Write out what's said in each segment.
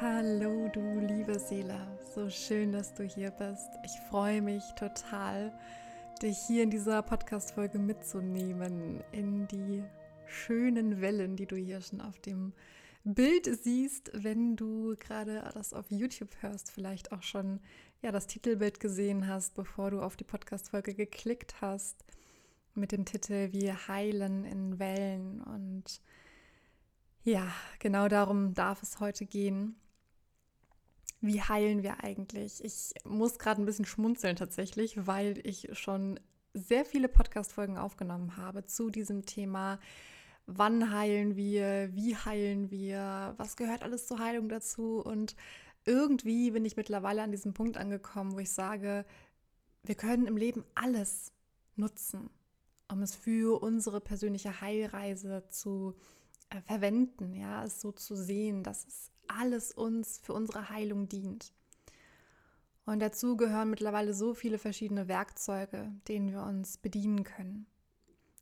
Hallo du liebe Seele, so schön, dass du hier bist. Ich freue mich total, dich hier in dieser Podcast-Folge mitzunehmen, in die schönen Wellen, die du hier schon auf dem Bild siehst, wenn du gerade das auf YouTube hörst, vielleicht auch schon ja, das Titelbild gesehen hast, bevor du auf die Podcast-Folge geklickt hast, mit dem Titel Wir heilen in Wellen. Und ja, genau darum darf es heute gehen. Wie heilen wir eigentlich? Ich muss gerade ein bisschen schmunzeln tatsächlich, weil ich schon sehr viele Podcast-Folgen aufgenommen habe zu diesem Thema. Wann heilen wir? Wie heilen wir? Was gehört alles zur Heilung dazu? Und irgendwie bin ich mittlerweile an diesem Punkt angekommen, wo ich sage, wir können im Leben alles nutzen, um es für unsere persönliche Heilreise zu äh, verwenden, ja, es so zu sehen, dass es alles uns für unsere Heilung dient. Und dazu gehören mittlerweile so viele verschiedene Werkzeuge, denen wir uns bedienen können.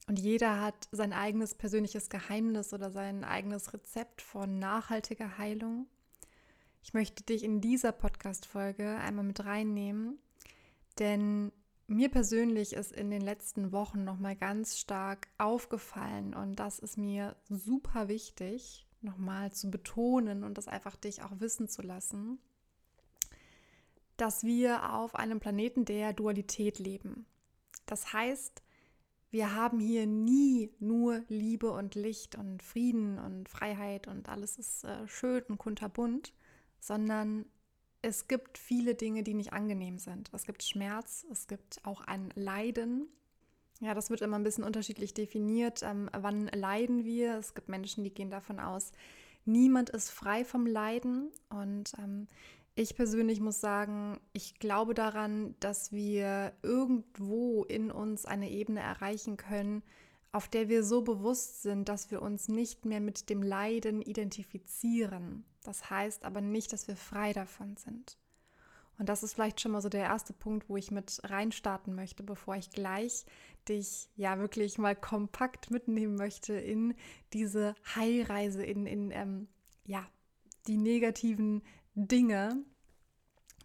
Und jeder hat sein eigenes persönliches Geheimnis oder sein eigenes Rezept von nachhaltiger Heilung. Ich möchte dich in dieser Podcast-Folge einmal mit reinnehmen, denn mir persönlich ist in den letzten Wochen nochmal ganz stark aufgefallen und das ist mir super wichtig, nochmal zu betonen und das einfach dich auch wissen zu lassen, dass wir auf einem Planeten der Dualität leben. Das heißt, wir haben hier nie nur Liebe und Licht und Frieden und Freiheit und alles ist äh, schön und kunterbunt, sondern es gibt viele Dinge, die nicht angenehm sind. Es gibt Schmerz, es gibt auch ein Leiden. Ja, das wird immer ein bisschen unterschiedlich definiert. Ähm, wann leiden wir? Es gibt Menschen, die gehen davon aus, niemand ist frei vom Leiden. Und ähm, ich persönlich muss sagen, ich glaube daran, dass wir irgendwo in uns eine Ebene erreichen können, auf der wir so bewusst sind, dass wir uns nicht mehr mit dem Leiden identifizieren. Das heißt aber nicht, dass wir frei davon sind. Und das ist vielleicht schon mal so der erste Punkt, wo ich mit reinstarten möchte, bevor ich gleich dich ja wirklich mal kompakt mitnehmen möchte in diese Heilreise, in, in ähm, ja, die negativen Dinge,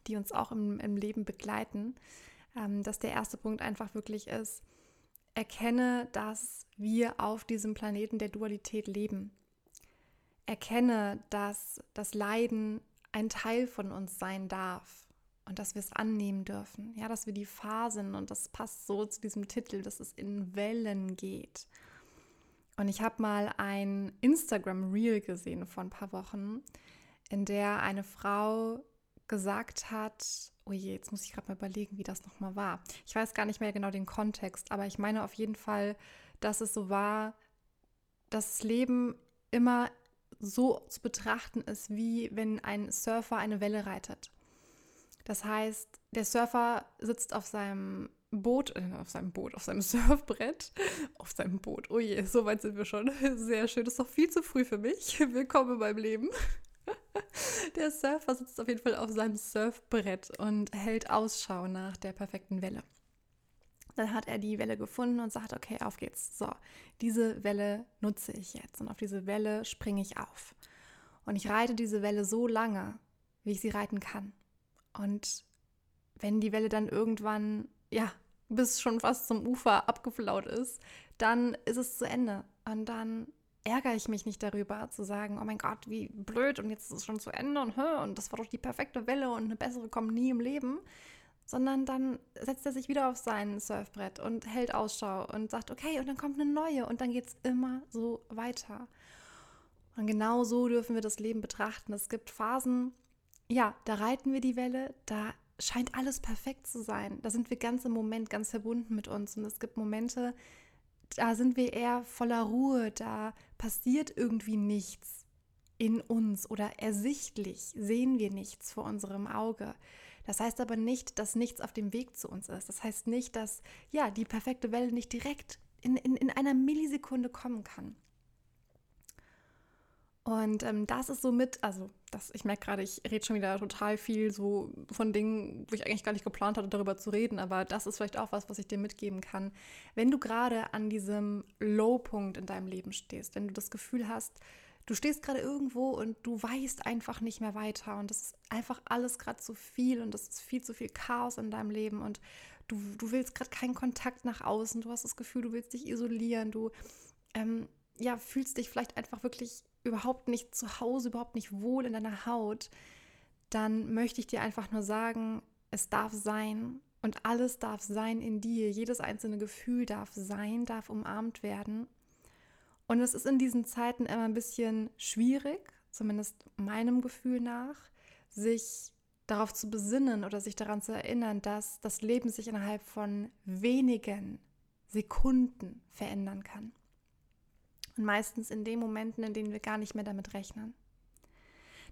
die uns auch im, im Leben begleiten. Ähm, dass der erste Punkt einfach wirklich ist, Erkenne, dass wir auf diesem Planeten der Dualität leben. Erkenne, dass das Leiden ein Teil von uns sein darf und dass wir es annehmen dürfen. Ja, dass wir die Phasen, und das passt so zu diesem Titel, dass es in Wellen geht. Und ich habe mal ein Instagram-Reel gesehen vor ein paar Wochen, in der eine Frau gesagt hat, oh je, jetzt muss ich gerade mal überlegen, wie das nochmal war. Ich weiß gar nicht mehr genau den Kontext, aber ich meine auf jeden Fall, dass es so war, dass das Leben immer so zu betrachten ist, wie wenn ein Surfer eine Welle reitet. Das heißt, der Surfer sitzt auf seinem Boot, äh, auf seinem Boot, auf seinem Surfbrett, auf seinem Boot. Oh je, so weit sind wir schon. Sehr schön. Das ist doch viel zu früh für mich. Willkommen in meinem Leben. Der Surfer sitzt auf jeden Fall auf seinem Surfbrett und hält Ausschau nach der perfekten Welle. Dann hat er die Welle gefunden und sagt, okay, auf geht's. So, diese Welle nutze ich jetzt und auf diese Welle springe ich auf. Und ich reite diese Welle so lange, wie ich sie reiten kann. Und wenn die Welle dann irgendwann, ja, bis schon fast zum Ufer abgeflaut ist, dann ist es zu Ende. Und dann ärgere ich mich nicht darüber, zu sagen, oh mein Gott, wie blöd und jetzt ist es schon zu Ende und, und das war doch die perfekte Welle und eine bessere kommt nie im Leben, sondern dann setzt er sich wieder auf sein Surfbrett und hält Ausschau und sagt, okay, und dann kommt eine neue und dann geht es immer so weiter. Und genau so dürfen wir das Leben betrachten. Es gibt Phasen, ja, da reiten wir die Welle, da scheint alles perfekt zu sein. Da sind wir ganz im Moment ganz verbunden mit uns. Und es gibt Momente, da sind wir eher voller Ruhe, da passiert irgendwie nichts in uns oder ersichtlich sehen wir nichts vor unserem Auge. Das heißt aber nicht, dass nichts auf dem Weg zu uns ist. Das heißt nicht, dass ja die perfekte Welle nicht direkt in, in, in einer Millisekunde kommen kann. Und ähm, das ist somit, also das, ich merke gerade, ich rede schon wieder total viel so von Dingen, wo ich eigentlich gar nicht geplant hatte, darüber zu reden, aber das ist vielleicht auch was, was ich dir mitgeben kann. Wenn du gerade an diesem Low-Punkt in deinem Leben stehst, wenn du das Gefühl hast, du stehst gerade irgendwo und du weißt einfach nicht mehr weiter und das ist einfach alles gerade zu viel und das ist viel zu viel Chaos in deinem Leben und du, du willst gerade keinen Kontakt nach außen, du hast das Gefühl, du willst dich isolieren, du ähm, ja, fühlst dich vielleicht einfach wirklich überhaupt nicht zu Hause, überhaupt nicht wohl in deiner Haut, dann möchte ich dir einfach nur sagen, es darf sein und alles darf sein in dir. Jedes einzelne Gefühl darf sein, darf umarmt werden. Und es ist in diesen Zeiten immer ein bisschen schwierig, zumindest meinem Gefühl nach, sich darauf zu besinnen oder sich daran zu erinnern, dass das Leben sich innerhalb von wenigen Sekunden verändern kann. Und meistens in den Momenten, in denen wir gar nicht mehr damit rechnen.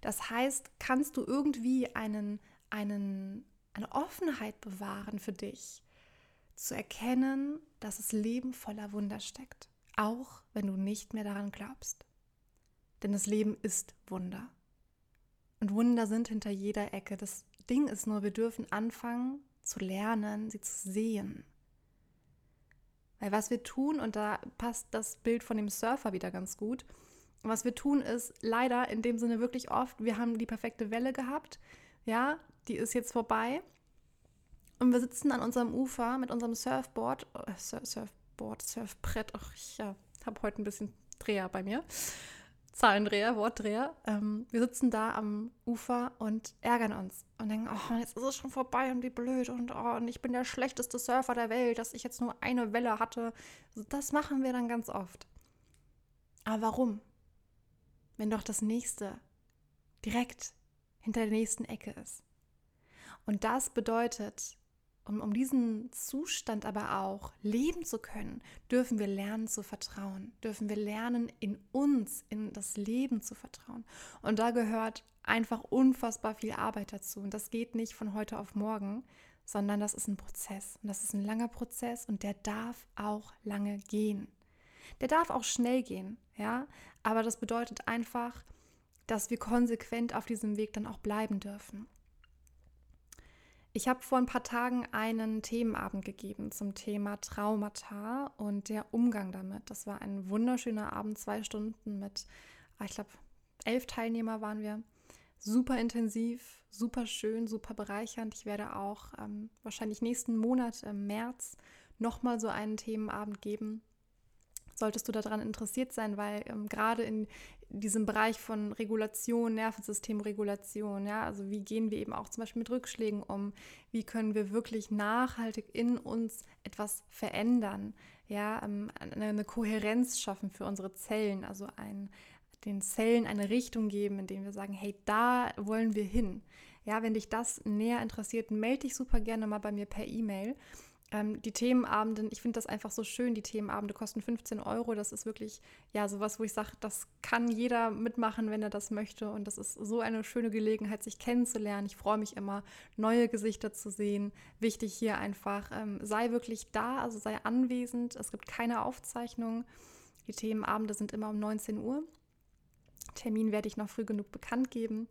Das heißt, kannst du irgendwie einen, einen, eine Offenheit bewahren für dich, zu erkennen, dass das Leben voller Wunder steckt, auch wenn du nicht mehr daran glaubst. Denn das Leben ist Wunder. Und Wunder sind hinter jeder Ecke. Das Ding ist nur, wir dürfen anfangen zu lernen, sie zu sehen. Weil was wir tun, und da passt das Bild von dem Surfer wieder ganz gut, was wir tun ist leider in dem Sinne wirklich oft, wir haben die perfekte Welle gehabt, ja, die ist jetzt vorbei. Und wir sitzen an unserem Ufer mit unserem Surfboard, äh, Surfboard, Surfbrett, ach, ich ja, habe heute ein bisschen Dreher bei mir, Zahlendreher, Wortdreher. Ähm, wir sitzen da am Ufer und ärgern uns und denken, oh, jetzt ist es schon vorbei und wie blöd und, oh, und ich bin der schlechteste Surfer der Welt, dass ich jetzt nur eine Welle hatte. Das machen wir dann ganz oft. Aber warum? wenn doch das nächste direkt hinter der nächsten Ecke ist. Und das bedeutet, um, um diesen Zustand aber auch leben zu können, dürfen wir lernen zu vertrauen, dürfen wir lernen, in uns, in das Leben zu vertrauen. Und da gehört einfach unfassbar viel Arbeit dazu. Und das geht nicht von heute auf morgen, sondern das ist ein Prozess. Und das ist ein langer Prozess und der darf auch lange gehen. Der darf auch schnell gehen, ja, aber das bedeutet einfach, dass wir konsequent auf diesem Weg dann auch bleiben dürfen. Ich habe vor ein paar Tagen einen Themenabend gegeben zum Thema Traumata und der Umgang damit. Das war ein wunderschöner Abend, zwei Stunden mit, ah, ich glaube, elf Teilnehmer waren wir. Super intensiv, super schön, super bereichernd. Ich werde auch ähm, wahrscheinlich nächsten Monat im März nochmal so einen Themenabend geben solltest du daran interessiert sein, weil ähm, gerade in diesem Bereich von Regulation, Nervensystemregulation, ja, also wie gehen wir eben auch zum Beispiel mit Rückschlägen um, wie können wir wirklich nachhaltig in uns etwas verändern, ja, ähm, eine Kohärenz schaffen für unsere Zellen, also ein, den Zellen eine Richtung geben, indem wir sagen, hey, da wollen wir hin. Ja, wenn dich das näher interessiert, melde dich super gerne mal bei mir per E-Mail. Ähm, die Themenabende, ich finde das einfach so schön. Die Themenabende kosten 15 Euro. Das ist wirklich, ja, sowas, wo ich sage, das kann jeder mitmachen, wenn er das möchte. Und das ist so eine schöne Gelegenheit, sich kennenzulernen. Ich freue mich immer, neue Gesichter zu sehen. Wichtig hier einfach, ähm, sei wirklich da, also sei anwesend. Es gibt keine Aufzeichnung. Die Themenabende sind immer um 19 Uhr. Termin werde ich noch früh genug bekannt geben.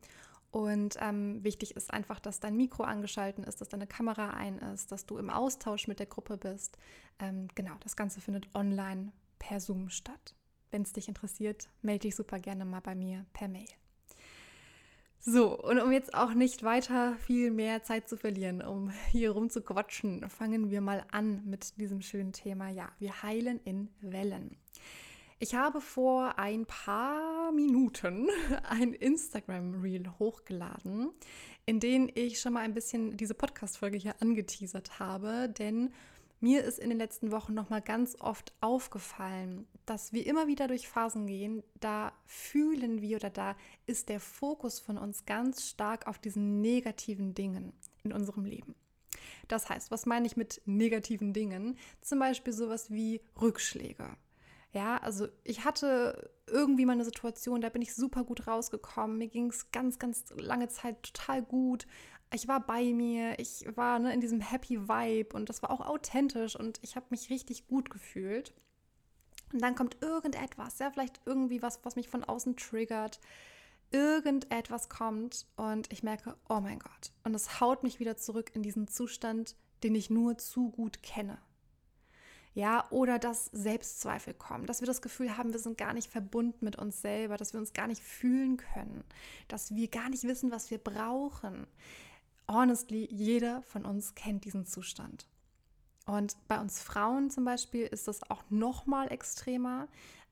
Und ähm, wichtig ist einfach, dass dein Mikro angeschaltet ist, dass deine Kamera ein ist, dass du im Austausch mit der Gruppe bist. Ähm, genau, das Ganze findet online per Zoom statt. Wenn es dich interessiert, melde dich super gerne mal bei mir per Mail. So, und um jetzt auch nicht weiter viel mehr Zeit zu verlieren, um hier rum zu quatschen, fangen wir mal an mit diesem schönen Thema. Ja, wir heilen in Wellen. Ich habe vor ein paar Minuten ein Instagram-Reel hochgeladen, in dem ich schon mal ein bisschen diese Podcast-Folge hier angeteasert habe, denn mir ist in den letzten Wochen noch mal ganz oft aufgefallen, dass wir immer wieder durch Phasen gehen, da fühlen wir oder da ist der Fokus von uns ganz stark auf diesen negativen Dingen in unserem Leben. Das heißt, was meine ich mit negativen Dingen? Zum Beispiel sowas wie Rückschläge ja, also ich hatte irgendwie mal eine Situation, da bin ich super gut rausgekommen. Mir ging es ganz, ganz lange Zeit total gut. Ich war bei mir, ich war ne, in diesem Happy Vibe und das war auch authentisch und ich habe mich richtig gut gefühlt. Und dann kommt irgendetwas, ja, vielleicht irgendwie was, was mich von außen triggert. Irgendetwas kommt und ich merke, oh mein Gott. Und es haut mich wieder zurück in diesen Zustand, den ich nur zu gut kenne. Ja, oder dass Selbstzweifel kommen, dass wir das Gefühl haben, wir sind gar nicht verbunden mit uns selber, dass wir uns gar nicht fühlen können, dass wir gar nicht wissen, was wir brauchen. Honestly, jeder von uns kennt diesen Zustand. Und bei uns Frauen zum Beispiel ist das auch noch mal extremer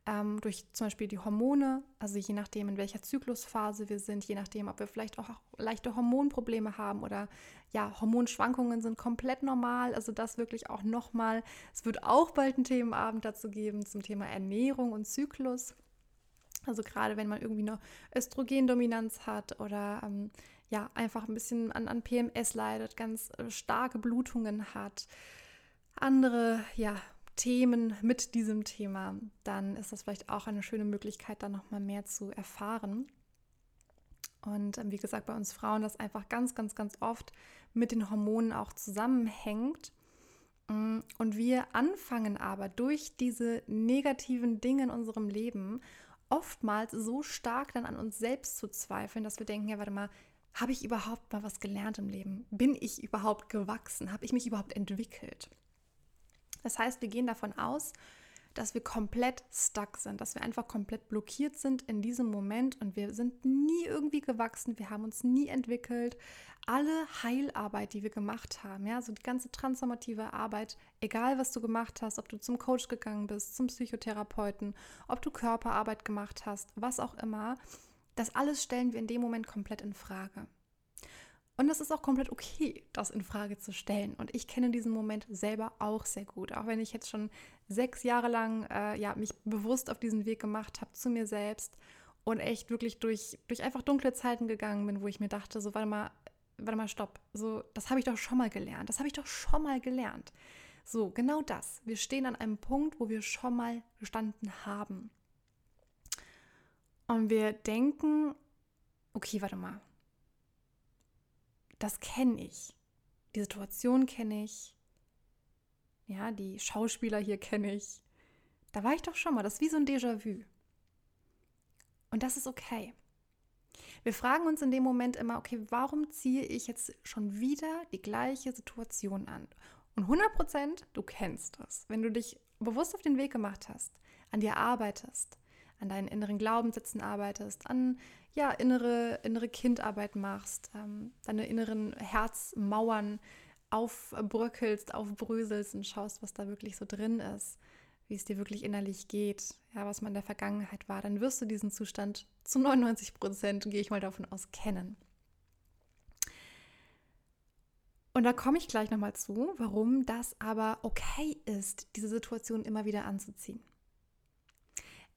ähm, durch zum Beispiel die Hormone, also je nachdem, in welcher Zyklusphase wir sind, je nachdem, ob wir vielleicht auch leichte Hormonprobleme haben oder ja, Hormonschwankungen sind komplett normal. Also das wirklich auch nochmal. Es wird auch bald einen Themenabend dazu geben zum Thema Ernährung und Zyklus. Also gerade wenn man irgendwie eine Östrogendominanz hat oder ähm, ja, einfach ein bisschen an, an PMS leidet, ganz äh, starke Blutungen hat, andere ja, Themen mit diesem Thema, dann ist das vielleicht auch eine schöne Möglichkeit, da nochmal mehr zu erfahren. Und ähm, wie gesagt, bei uns Frauen das einfach ganz, ganz, ganz oft mit den Hormonen auch zusammenhängt. Mm, und wir anfangen aber durch diese negativen Dinge in unserem Leben oftmals so stark dann an uns selbst zu zweifeln, dass wir denken, ja, warte mal, habe ich überhaupt mal was gelernt im Leben? Bin ich überhaupt gewachsen? Habe ich mich überhaupt entwickelt? Das heißt, wir gehen davon aus, dass wir komplett stuck sind, dass wir einfach komplett blockiert sind in diesem Moment und wir sind nie irgendwie gewachsen, wir haben uns nie entwickelt. Alle Heilarbeit, die wir gemacht haben, ja, so die ganze transformative Arbeit, egal was du gemacht hast, ob du zum Coach gegangen bist, zum Psychotherapeuten, ob du Körperarbeit gemacht hast, was auch immer, das alles stellen wir in dem Moment komplett in Frage. Und es ist auch komplett okay, das in Frage zu stellen. Und ich kenne diesen Moment selber auch sehr gut. Auch wenn ich jetzt schon sechs Jahre lang äh, ja, mich bewusst auf diesen Weg gemacht habe zu mir selbst und echt wirklich durch, durch einfach dunkle Zeiten gegangen bin, wo ich mir dachte, so, warte mal, warte mal, stopp. So, das habe ich doch schon mal gelernt. Das habe ich doch schon mal gelernt. So, genau das. Wir stehen an einem Punkt, wo wir schon mal gestanden haben. Und wir denken, okay, warte mal, das kenne ich. Die Situation kenne ich. Ja, die Schauspieler hier kenne ich. Da war ich doch schon mal. Das ist wie so ein Déjà-vu. Und das ist okay. Wir fragen uns in dem Moment immer, okay, warum ziehe ich jetzt schon wieder die gleiche Situation an? Und 100 Prozent, du kennst das. Wenn du dich bewusst auf den Weg gemacht hast, an dir arbeitest, an deinen inneren Glaubenssätzen arbeitest, an ja, innere, innere Kindarbeit machst, ähm, deine inneren Herzmauern aufbröckelst, aufbröselst und schaust, was da wirklich so drin ist, wie es dir wirklich innerlich geht, ja, was man in der Vergangenheit war, dann wirst du diesen Zustand zu 99 Prozent, gehe ich mal davon aus, kennen. Und da komme ich gleich nochmal zu, warum das aber okay ist, diese Situation immer wieder anzuziehen.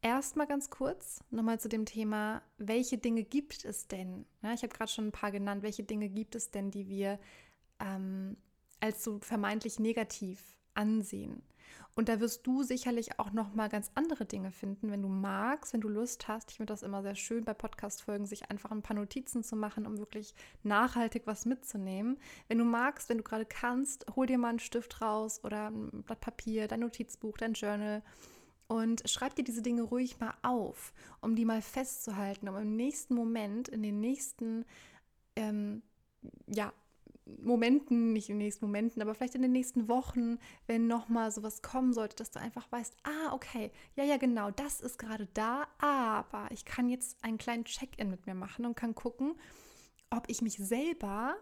Erstmal ganz kurz nochmal zu dem Thema, welche Dinge gibt es denn? Ja, ich habe gerade schon ein paar genannt. Welche Dinge gibt es denn, die wir ähm, als so vermeintlich negativ ansehen? Und da wirst du sicherlich auch noch mal ganz andere Dinge finden, wenn du magst, wenn du Lust hast. Ich finde das immer sehr schön bei Podcast-Folgen, sich einfach ein paar Notizen zu machen, um wirklich nachhaltig was mitzunehmen. Wenn du magst, wenn du gerade kannst, hol dir mal einen Stift raus oder ein Blatt Papier, dein Notizbuch, dein Journal und schreib dir diese Dinge ruhig mal auf, um die mal festzuhalten, um im nächsten Moment, in den nächsten, ähm, ja, Momenten, nicht in den nächsten Momenten, aber vielleicht in den nächsten Wochen, wenn nochmal sowas kommen sollte, dass du einfach weißt, ah, okay, ja, ja, genau, das ist gerade da, aber ich kann jetzt einen kleinen Check-in mit mir machen und kann gucken, ob ich mich selber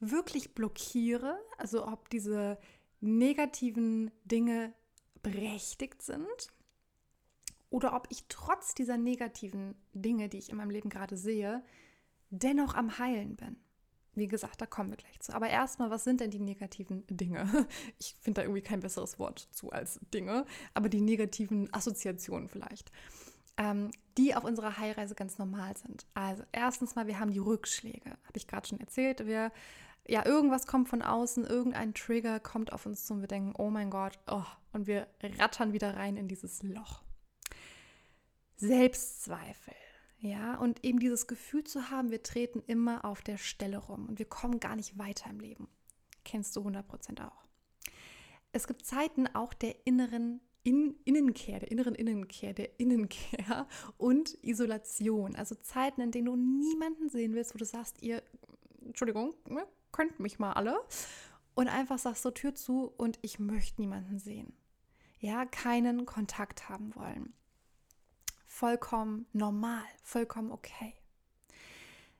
wirklich blockiere, also ob diese negativen Dinge berechtigt sind oder ob ich trotz dieser negativen Dinge, die ich in meinem Leben gerade sehe, dennoch am Heilen bin. Wie gesagt, da kommen wir gleich zu. Aber erstmal, was sind denn die negativen Dinge? Ich finde da irgendwie kein besseres Wort zu als Dinge, aber die negativen Assoziationen vielleicht, ähm, die auf unserer Heilreise ganz normal sind. Also erstens mal, wir haben die Rückschläge. Habe ich gerade schon erzählt. Wir, ja, irgendwas kommt von außen, irgendein Trigger kommt auf uns zu und wir denken, oh mein Gott, oh, und wir rattern wieder rein in dieses Loch. Selbstzweifel. Ja, und eben dieses Gefühl zu haben, wir treten immer auf der Stelle rum und wir kommen gar nicht weiter im Leben. Kennst du 100% auch. Es gibt Zeiten auch der inneren in Innenkehr, der inneren Innenkehr, der Innenkehr und Isolation. Also Zeiten, in denen du niemanden sehen willst, wo du sagst, ihr, Entschuldigung, ne, könnt mich mal alle. Und einfach sagst so Tür zu und ich möchte niemanden sehen. ja, keinen Kontakt haben wollen. Vollkommen normal, vollkommen okay.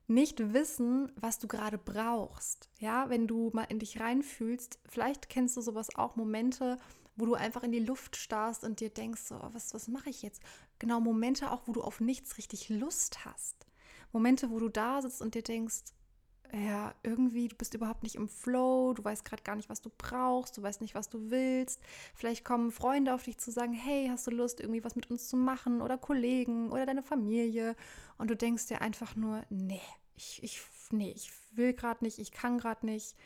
Nicht wissen, was du gerade brauchst. Ja, wenn du mal in dich reinfühlst, vielleicht kennst du sowas auch, Momente, wo du einfach in die Luft starrst und dir denkst, so, was, was mache ich jetzt? Genau, Momente auch, wo du auf nichts richtig Lust hast. Momente, wo du da sitzt und dir denkst, ja, irgendwie, du bist überhaupt nicht im Flow, du weißt gerade gar nicht, was du brauchst, du weißt nicht, was du willst. Vielleicht kommen Freunde auf dich zu sagen, hey, hast du Lust, irgendwie was mit uns zu machen oder Kollegen oder deine Familie und du denkst dir einfach nur, nee, ich, ich, nee, ich will gerade nicht, ich kann gerade nicht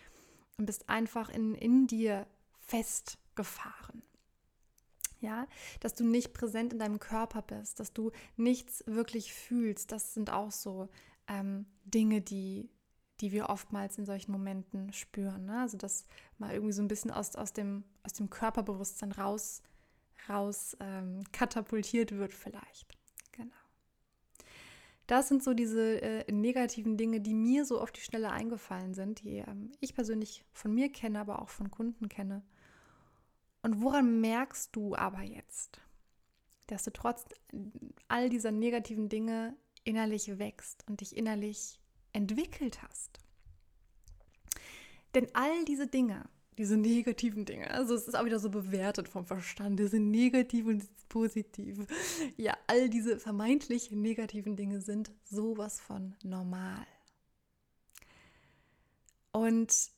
und bist einfach in, in dir festgefahren. Ja, dass du nicht präsent in deinem Körper bist, dass du nichts wirklich fühlst, das sind auch so ähm, Dinge, die, die wir oftmals in solchen Momenten spüren. Ne? Also dass mal irgendwie so ein bisschen aus, aus, dem, aus dem Körperbewusstsein raus, raus ähm, katapultiert wird vielleicht. Genau. Das sind so diese äh, negativen Dinge, die mir so auf die Schnelle eingefallen sind, die ähm, ich persönlich von mir kenne, aber auch von Kunden kenne. Und woran merkst du aber jetzt, dass du trotz all dieser negativen Dinge innerlich wächst und dich innerlich entwickelt hast. Denn all diese Dinge, diese negativen Dinge, also es ist auch wieder so bewertet vom Verstand, diese negativ und positiv. Ja, all diese vermeintlich negativen Dinge sind sowas von normal. Und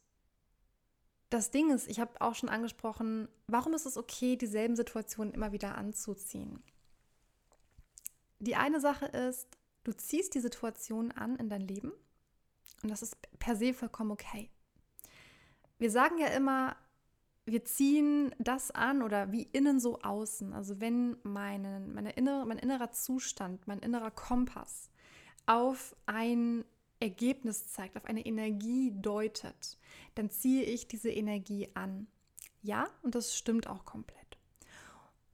das Ding ist, ich habe auch schon angesprochen, warum ist es okay, dieselben Situationen immer wieder anzuziehen? Die eine Sache ist, du ziehst die Situation an in dein Leben und das ist per se vollkommen okay. Wir sagen ja immer, wir ziehen das an oder wie innen so außen. Also wenn meine, meine innere, mein innerer Zustand, mein innerer Kompass auf ein Ergebnis zeigt, auf eine Energie deutet, dann ziehe ich diese Energie an. Ja, und das stimmt auch komplett.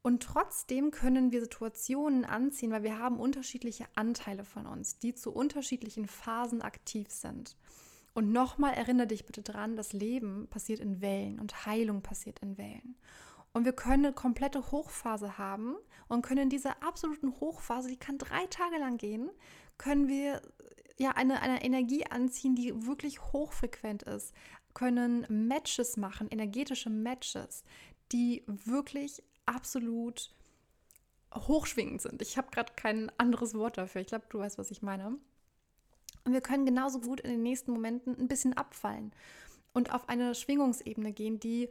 Und trotzdem können wir Situationen anziehen, weil wir haben unterschiedliche Anteile von uns, die zu unterschiedlichen Phasen aktiv sind. Und nochmal erinnere dich bitte dran, das Leben passiert in Wellen und Heilung passiert in Wellen. Und wir können eine komplette Hochphase haben und können in dieser absoluten Hochphase, die kann drei Tage lang gehen, können wir ja eine, eine Energie anziehen, die wirklich hochfrequent ist, können Matches machen, energetische Matches, die wirklich absolut hochschwingend sind. Ich habe gerade kein anderes Wort dafür. Ich glaube, du weißt, was ich meine. Und wir können genauso gut in den nächsten Momenten ein bisschen abfallen und auf eine Schwingungsebene gehen, die,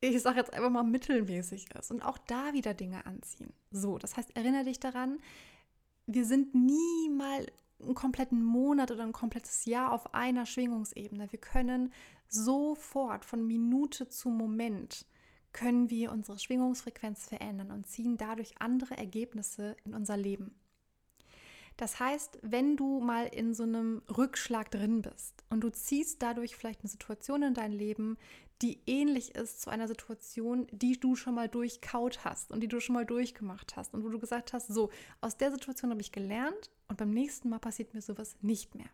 ich sage jetzt einfach mal, mittelmäßig ist und auch da wieder Dinge anziehen. So, das heißt, erinnere dich daran, wir sind nie mal einen kompletten Monat oder ein komplettes Jahr auf einer Schwingungsebene. Wir können sofort von Minute zu Moment können wir unsere Schwingungsfrequenz verändern und ziehen dadurch andere Ergebnisse in unser Leben. Das heißt, wenn du mal in so einem Rückschlag drin bist und du ziehst dadurch vielleicht eine Situation in dein Leben, die ähnlich ist zu einer Situation, die du schon mal durchkaut hast und die du schon mal durchgemacht hast und wo du gesagt hast, so, aus der Situation habe ich gelernt und beim nächsten Mal passiert mir sowas nicht mehr.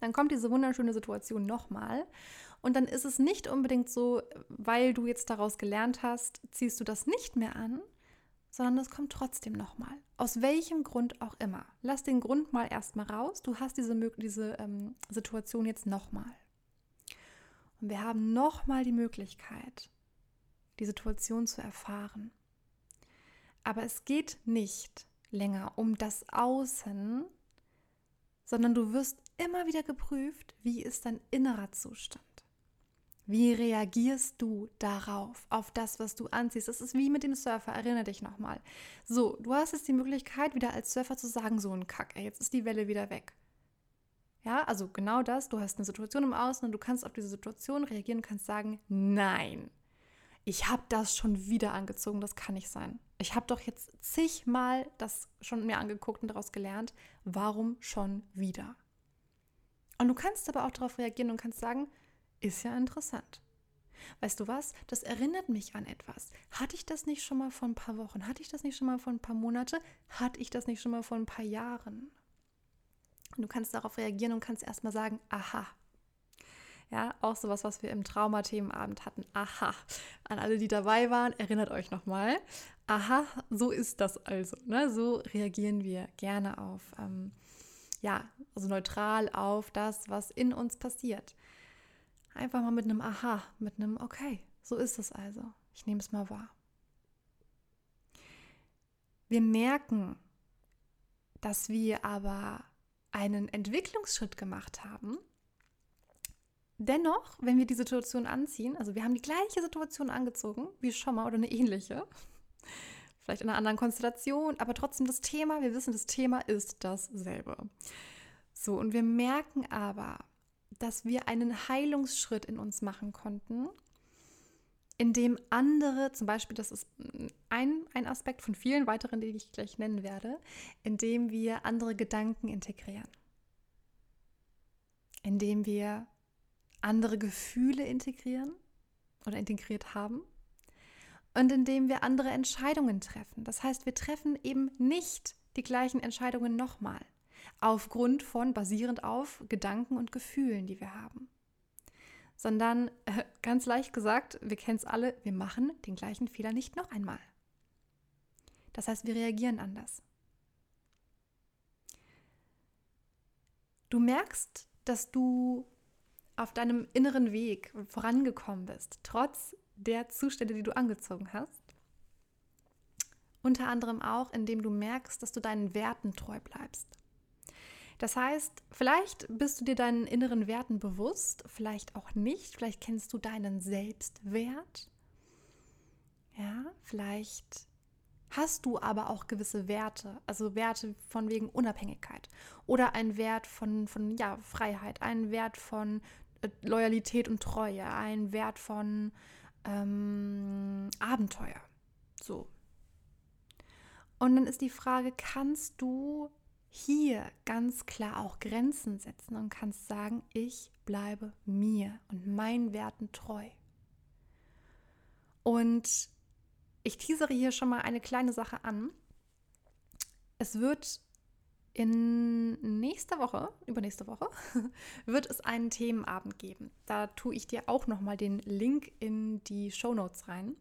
Dann kommt diese wunderschöne Situation nochmal und dann ist es nicht unbedingt so, weil du jetzt daraus gelernt hast, ziehst du das nicht mehr an, sondern es kommt trotzdem nochmal. Aus welchem Grund auch immer. Lass den Grund mal erstmal raus. Du hast diese, diese ähm, Situation jetzt nochmal. Und wir haben nochmal die Möglichkeit, die Situation zu erfahren. Aber es geht nicht länger um das Außen, sondern du wirst immer wieder geprüft, wie ist dein innerer Zustand. Wie reagierst du darauf, auf das, was du anziehst? Das ist wie mit dem Surfer, erinnere dich nochmal. So, du hast jetzt die Möglichkeit, wieder als Surfer zu sagen, so ein Kack, ey, jetzt ist die Welle wieder weg. Ja, also genau das, du hast eine Situation im Außen und du kannst auf diese Situation reagieren und kannst sagen, nein, ich habe das schon wieder angezogen, das kann nicht sein. Ich habe doch jetzt zigmal das schon mir angeguckt und daraus gelernt, warum schon wieder? Und du kannst aber auch darauf reagieren und kannst sagen, ist ja interessant. Weißt du was? Das erinnert mich an etwas. Hatte ich das nicht schon mal vor ein paar Wochen? Hatte ich das nicht schon mal vor ein paar Monate? Hatte ich das nicht schon mal vor ein paar Jahren? Und du kannst darauf reagieren und kannst erstmal sagen, aha. Ja, auch sowas, was wir im Traumathemenabend hatten. Aha, an alle, die dabei waren, erinnert euch nochmal. Aha, so ist das also. Ne? So reagieren wir gerne auf, ähm, ja, also neutral auf das, was in uns passiert. Einfach mal mit einem Aha, mit einem Okay, so ist es also. Ich nehme es mal wahr. Wir merken, dass wir aber einen Entwicklungsschritt gemacht haben. Dennoch, wenn wir die Situation anziehen, also wir haben die gleiche Situation angezogen wie schon mal oder eine ähnliche, vielleicht in einer anderen Konstellation, aber trotzdem das Thema, wir wissen, das Thema ist dasselbe. So, und wir merken aber, dass wir einen Heilungsschritt in uns machen konnten, in dem andere, zum Beispiel, das ist ein, ein Aspekt von vielen weiteren, die ich gleich nennen werde, in dem wir andere Gedanken integrieren, indem wir andere Gefühle integrieren oder integriert haben. Und indem wir andere Entscheidungen treffen. Das heißt, wir treffen eben nicht die gleichen Entscheidungen nochmal, aufgrund von, basierend auf Gedanken und Gefühlen, die wir haben sondern äh, ganz leicht gesagt, wir kennen es alle, wir machen den gleichen Fehler nicht noch einmal. Das heißt, wir reagieren anders. Du merkst, dass du auf deinem inneren Weg vorangekommen bist, trotz der Zustände, die du angezogen hast. Unter anderem auch, indem du merkst, dass du deinen Werten treu bleibst. Das heißt, vielleicht bist du dir deinen inneren Werten bewusst, vielleicht auch nicht, vielleicht kennst du deinen Selbstwert. Ja, vielleicht hast du aber auch gewisse Werte, also Werte von wegen Unabhängigkeit oder ein Wert von, von ja, Freiheit, ein Wert von äh, Loyalität und Treue, ein Wert von ähm, Abenteuer. So. Und dann ist die Frage, kannst du hier ganz klar auch Grenzen setzen und kannst sagen, ich bleibe mir und meinen Werten treu. Und ich teasere hier schon mal eine kleine Sache an. Es wird in nächster Woche, übernächste Woche, wird es einen Themenabend geben. Da tue ich dir auch noch mal den Link in die Show Notes rein.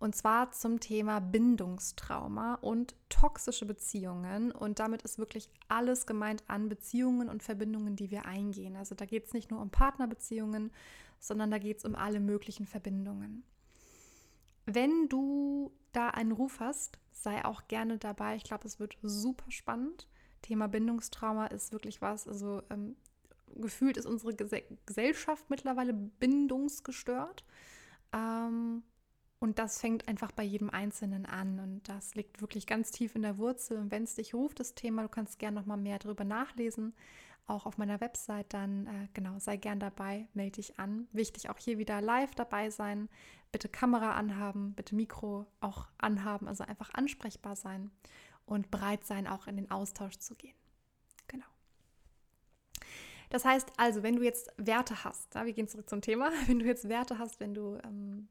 Und zwar zum Thema Bindungstrauma und toxische Beziehungen. Und damit ist wirklich alles gemeint an Beziehungen und Verbindungen, die wir eingehen. Also da geht es nicht nur um Partnerbeziehungen, sondern da geht es um alle möglichen Verbindungen. Wenn du da einen Ruf hast, sei auch gerne dabei. Ich glaube, es wird super spannend. Thema Bindungstrauma ist wirklich was, also ähm, gefühlt ist unsere Gesellschaft mittlerweile bindungsgestört. Ähm, und das fängt einfach bei jedem Einzelnen an und das liegt wirklich ganz tief in der Wurzel. Und wenn es dich ruft, das Thema, du kannst gerne noch mal mehr darüber nachlesen, auch auf meiner Website, dann äh, genau, sei gern dabei, melde dich an. Wichtig auch hier wieder live dabei sein, bitte Kamera anhaben, bitte Mikro auch anhaben, also einfach ansprechbar sein und bereit sein, auch in den Austausch zu gehen. Genau. Das heißt also, wenn du jetzt Werte hast, ja, wir gehen zurück zum Thema, wenn du jetzt Werte hast, wenn du ähm,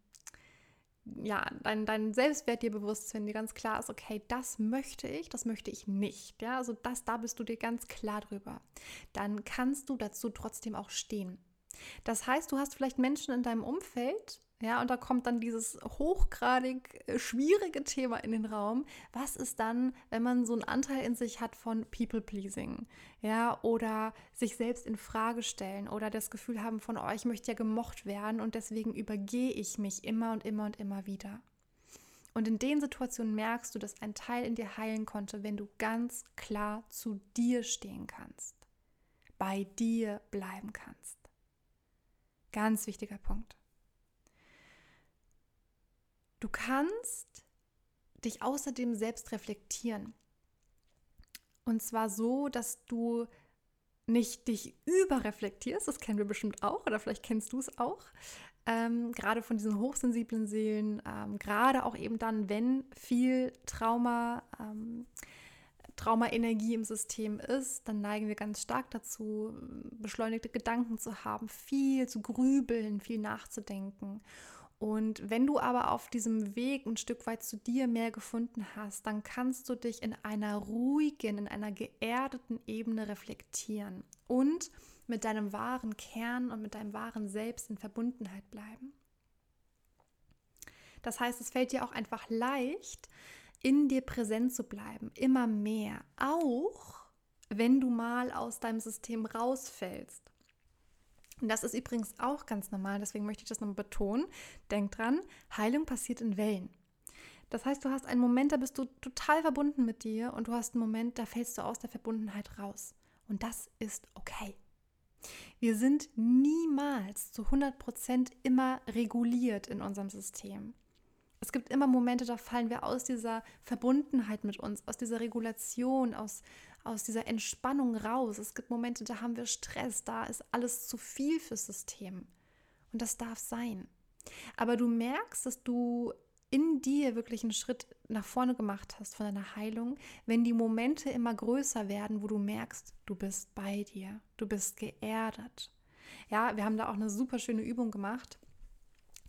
ja, dein, dein Selbstwert dir bewusst wenn dir ganz klar ist, okay, das möchte ich, das möchte ich nicht. Ja, also das, da bist du dir ganz klar drüber. Dann kannst du dazu trotzdem auch stehen. Das heißt, du hast vielleicht Menschen in deinem Umfeld, ja, und da kommt dann dieses hochgradig äh, schwierige Thema in den Raum. Was ist dann, wenn man so einen Anteil in sich hat von People-Pleasing? Ja, oder sich selbst in Frage stellen oder das Gefühl haben von, oh, ich möchte ja gemocht werden und deswegen übergehe ich mich immer und immer und immer wieder. Und in den Situationen merkst du, dass ein Teil in dir heilen konnte, wenn du ganz klar zu dir stehen kannst, bei dir bleiben kannst. Ganz wichtiger Punkt. Du kannst dich außerdem selbst reflektieren. Und zwar so, dass du nicht dich überreflektierst, das kennen wir bestimmt auch, oder vielleicht kennst du es auch, ähm, gerade von diesen hochsensiblen Seelen, ähm, gerade auch eben dann, wenn viel Trauma, ähm, Traumaenergie im System ist, dann neigen wir ganz stark dazu, beschleunigte Gedanken zu haben, viel zu grübeln, viel nachzudenken. Und wenn du aber auf diesem Weg ein Stück weit zu dir mehr gefunden hast, dann kannst du dich in einer ruhigen, in einer geerdeten Ebene reflektieren und mit deinem wahren Kern und mit deinem wahren Selbst in Verbundenheit bleiben. Das heißt, es fällt dir auch einfach leicht, in dir präsent zu bleiben, immer mehr, auch wenn du mal aus deinem System rausfällst. Und das ist übrigens auch ganz normal, deswegen möchte ich das nochmal betonen. Denk dran, Heilung passiert in Wellen. Das heißt, du hast einen Moment, da bist du total verbunden mit dir und du hast einen Moment, da fällst du aus der Verbundenheit raus. Und das ist okay. Wir sind niemals zu 100% immer reguliert in unserem System. Es gibt immer Momente, da fallen wir aus dieser Verbundenheit mit uns, aus dieser Regulation, aus, aus dieser Entspannung raus. Es gibt Momente, da haben wir Stress, da ist alles zu viel fürs System. Und das darf sein. Aber du merkst, dass du in dir wirklich einen Schritt nach vorne gemacht hast von deiner Heilung, wenn die Momente immer größer werden, wo du merkst, du bist bei dir, du bist geerdet. Ja, wir haben da auch eine super schöne Übung gemacht.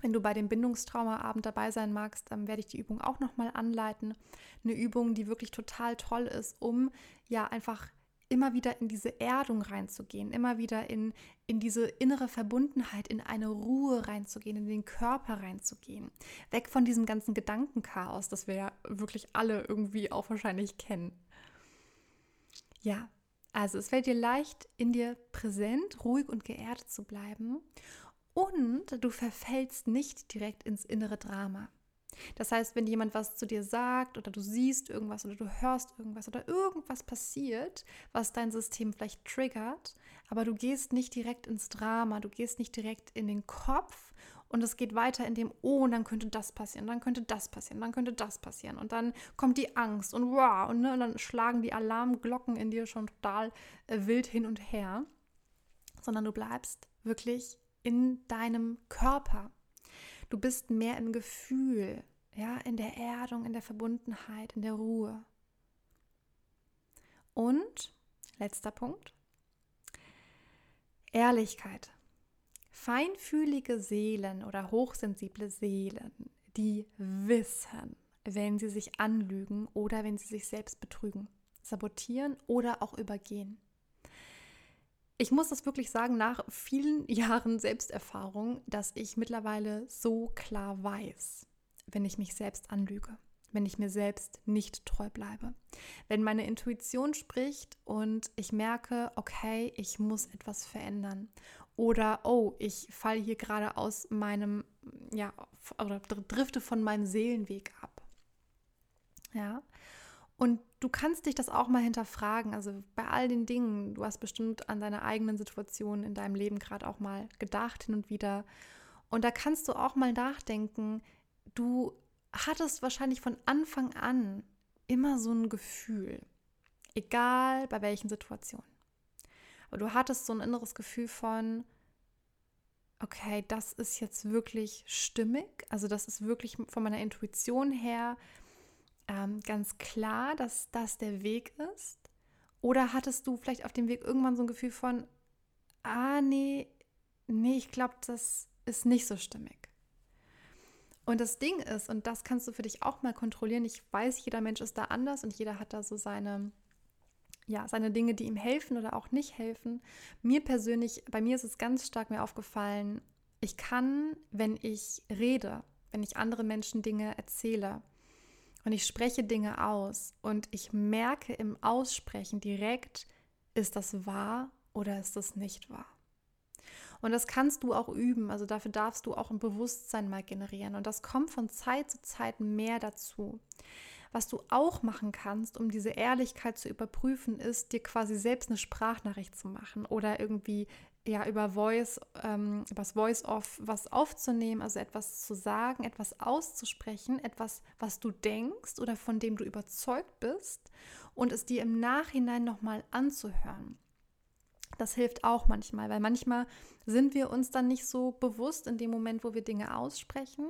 Wenn du bei dem Bindungstraumaabend dabei sein magst, dann werde ich die Übung auch nochmal anleiten. Eine Übung, die wirklich total toll ist, um ja einfach immer wieder in diese Erdung reinzugehen, immer wieder in, in diese innere Verbundenheit, in eine Ruhe reinzugehen, in den Körper reinzugehen. Weg von diesem ganzen Gedankenchaos, das wir ja wirklich alle irgendwie auch wahrscheinlich kennen. Ja, also es fällt dir leicht, in dir präsent, ruhig und geerdet zu bleiben und du verfällst nicht direkt ins innere Drama. Das heißt, wenn jemand was zu dir sagt oder du siehst irgendwas oder du hörst irgendwas oder irgendwas passiert, was dein System vielleicht triggert, aber du gehst nicht direkt ins Drama, du gehst nicht direkt in den Kopf und es geht weiter in dem, oh, und dann könnte das passieren, dann könnte das passieren, dann könnte das passieren und dann kommt die Angst und wow, und, ne, und dann schlagen die Alarmglocken in dir schon total äh, wild hin und her, sondern du bleibst wirklich in deinem Körper. Du bist mehr im Gefühl, ja, in der Erdung, in der Verbundenheit, in der Ruhe. Und letzter Punkt. Ehrlichkeit. Feinfühlige Seelen oder hochsensible Seelen, die wissen, wenn sie sich anlügen oder wenn sie sich selbst betrügen, sabotieren oder auch übergehen ich muss das wirklich sagen, nach vielen Jahren Selbsterfahrung, dass ich mittlerweile so klar weiß, wenn ich mich selbst anlüge, wenn ich mir selbst nicht treu bleibe. Wenn meine Intuition spricht und ich merke, okay, ich muss etwas verändern. Oder, oh, ich falle hier gerade aus meinem, ja, oder drifte von meinem Seelenweg ab. Ja. Und du kannst dich das auch mal hinterfragen. Also bei all den Dingen, du hast bestimmt an deine eigenen Situationen in deinem Leben gerade auch mal gedacht hin und wieder. Und da kannst du auch mal nachdenken, du hattest wahrscheinlich von Anfang an immer so ein Gefühl, egal bei welchen Situationen. Aber du hattest so ein inneres Gefühl von, okay, das ist jetzt wirklich stimmig. Also das ist wirklich von meiner Intuition her ähm, ganz klar, dass das der Weg ist? Oder hattest du vielleicht auf dem Weg irgendwann so ein Gefühl von, ah, nee, nee, ich glaube, das ist nicht so stimmig. Und das Ding ist, und das kannst du für dich auch mal kontrollieren, ich weiß, jeder Mensch ist da anders und jeder hat da so seine, ja, seine Dinge, die ihm helfen oder auch nicht helfen. Mir persönlich, bei mir ist es ganz stark mir aufgefallen, ich kann, wenn ich rede, wenn ich anderen Menschen Dinge erzähle, und ich spreche Dinge aus und ich merke im Aussprechen direkt, ist das wahr oder ist das nicht wahr. Und das kannst du auch üben, also dafür darfst du auch ein Bewusstsein mal generieren. Und das kommt von Zeit zu Zeit mehr dazu. Was du auch machen kannst, um diese Ehrlichkeit zu überprüfen, ist, dir quasi selbst eine Sprachnachricht zu machen oder irgendwie ja über Voice, ähm, übers Voice-Off was aufzunehmen, also etwas zu sagen, etwas auszusprechen, etwas, was du denkst oder von dem du überzeugt bist und es dir im Nachhinein nochmal anzuhören. Das hilft auch manchmal, weil manchmal sind wir uns dann nicht so bewusst in dem Moment, wo wir Dinge aussprechen,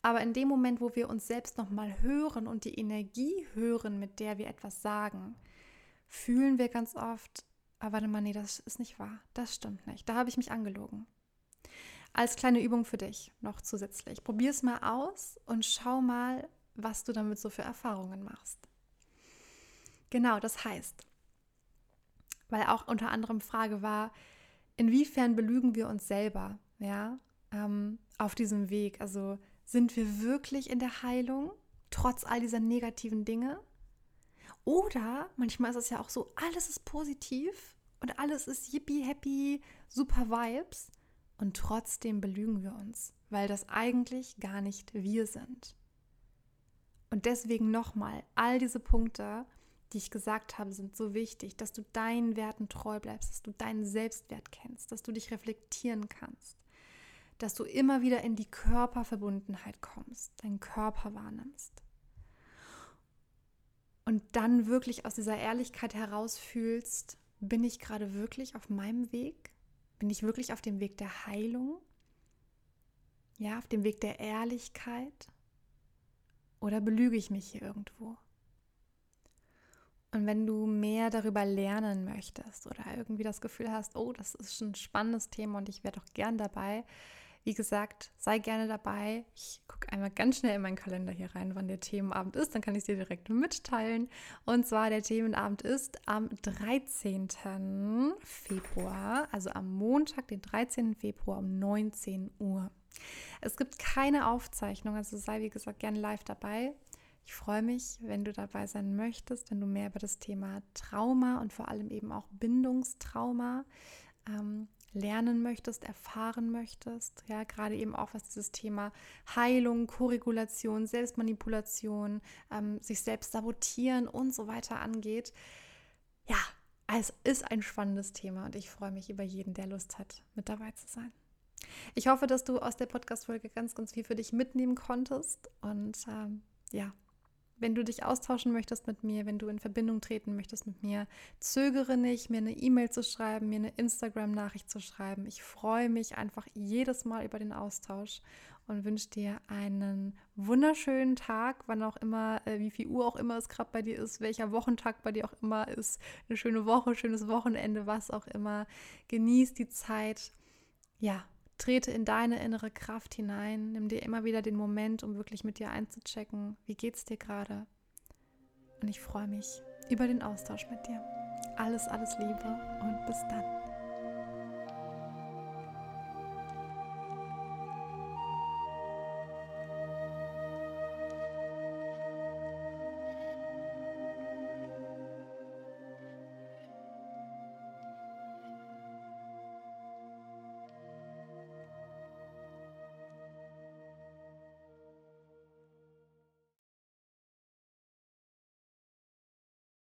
aber in dem Moment, wo wir uns selbst nochmal hören und die Energie hören, mit der wir etwas sagen, fühlen wir ganz oft, ah, warte mal, nee, das ist nicht wahr. Das stimmt nicht. Da habe ich mich angelogen. als kleine Übung für dich noch zusätzlich. Probier es mal aus und schau mal, was du damit so für Erfahrungen machst. Genau, das heißt, weil auch unter anderem Frage war, inwiefern belügen wir uns selber, ja, ähm, auf diesem Weg? Also sind wir wirklich in der Heilung, trotz all dieser negativen Dinge? Oder manchmal ist es ja auch so, alles ist positiv und alles ist yippie, happy, super Vibes und trotzdem belügen wir uns, weil das eigentlich gar nicht wir sind. Und deswegen nochmal, all diese Punkte, die ich gesagt habe, sind so wichtig, dass du deinen Werten treu bleibst, dass du deinen Selbstwert kennst, dass du dich reflektieren kannst, dass du immer wieder in die Körperverbundenheit kommst, deinen Körper wahrnimmst. Und dann wirklich aus dieser Ehrlichkeit herausfühlst, bin ich gerade wirklich auf meinem Weg? Bin ich wirklich auf dem Weg der Heilung? Ja, auf dem Weg der Ehrlichkeit? Oder belüge ich mich hier irgendwo? Und wenn du mehr darüber lernen möchtest oder irgendwie das Gefühl hast, oh, das ist ein spannendes Thema und ich wäre doch gern dabei, wie gesagt, sei gerne dabei. Ich gucke einmal ganz schnell in meinen Kalender hier rein, wann der Themenabend ist. Dann kann ich es dir direkt mitteilen. Und zwar der Themenabend ist am 13. Februar, also am Montag, den 13. Februar um 19 Uhr. Es gibt keine Aufzeichnung, also sei wie gesagt gerne live dabei. Ich freue mich, wenn du dabei sein möchtest, wenn du mehr über das Thema Trauma und vor allem eben auch Bindungstrauma ähm, lernen möchtest, erfahren möchtest. Ja, gerade eben auch was dieses Thema Heilung, Korregulation, Selbstmanipulation, ähm, sich selbst sabotieren und so weiter angeht. Ja, es ist ein spannendes Thema und ich freue mich über jeden, der Lust hat, mit dabei zu sein. Ich hoffe, dass du aus der Podcast-Folge ganz, ganz viel für dich mitnehmen konntest und ähm, ja, wenn du dich austauschen möchtest mit mir, wenn du in Verbindung treten möchtest mit mir, zögere nicht, mir eine E-Mail zu schreiben, mir eine Instagram-Nachricht zu schreiben. Ich freue mich einfach jedes Mal über den Austausch und wünsche dir einen wunderschönen Tag, wann auch immer, äh, wie viel Uhr auch immer es gerade bei dir ist, welcher Wochentag bei dir auch immer ist, eine schöne Woche, schönes Wochenende, was auch immer. Genieß die Zeit. Ja, Trete in deine innere Kraft hinein. Nimm dir immer wieder den Moment, um wirklich mit dir einzuchecken. Wie geht's dir gerade? Und ich freue mich über den Austausch mit dir. Alles, alles Liebe und bis dann.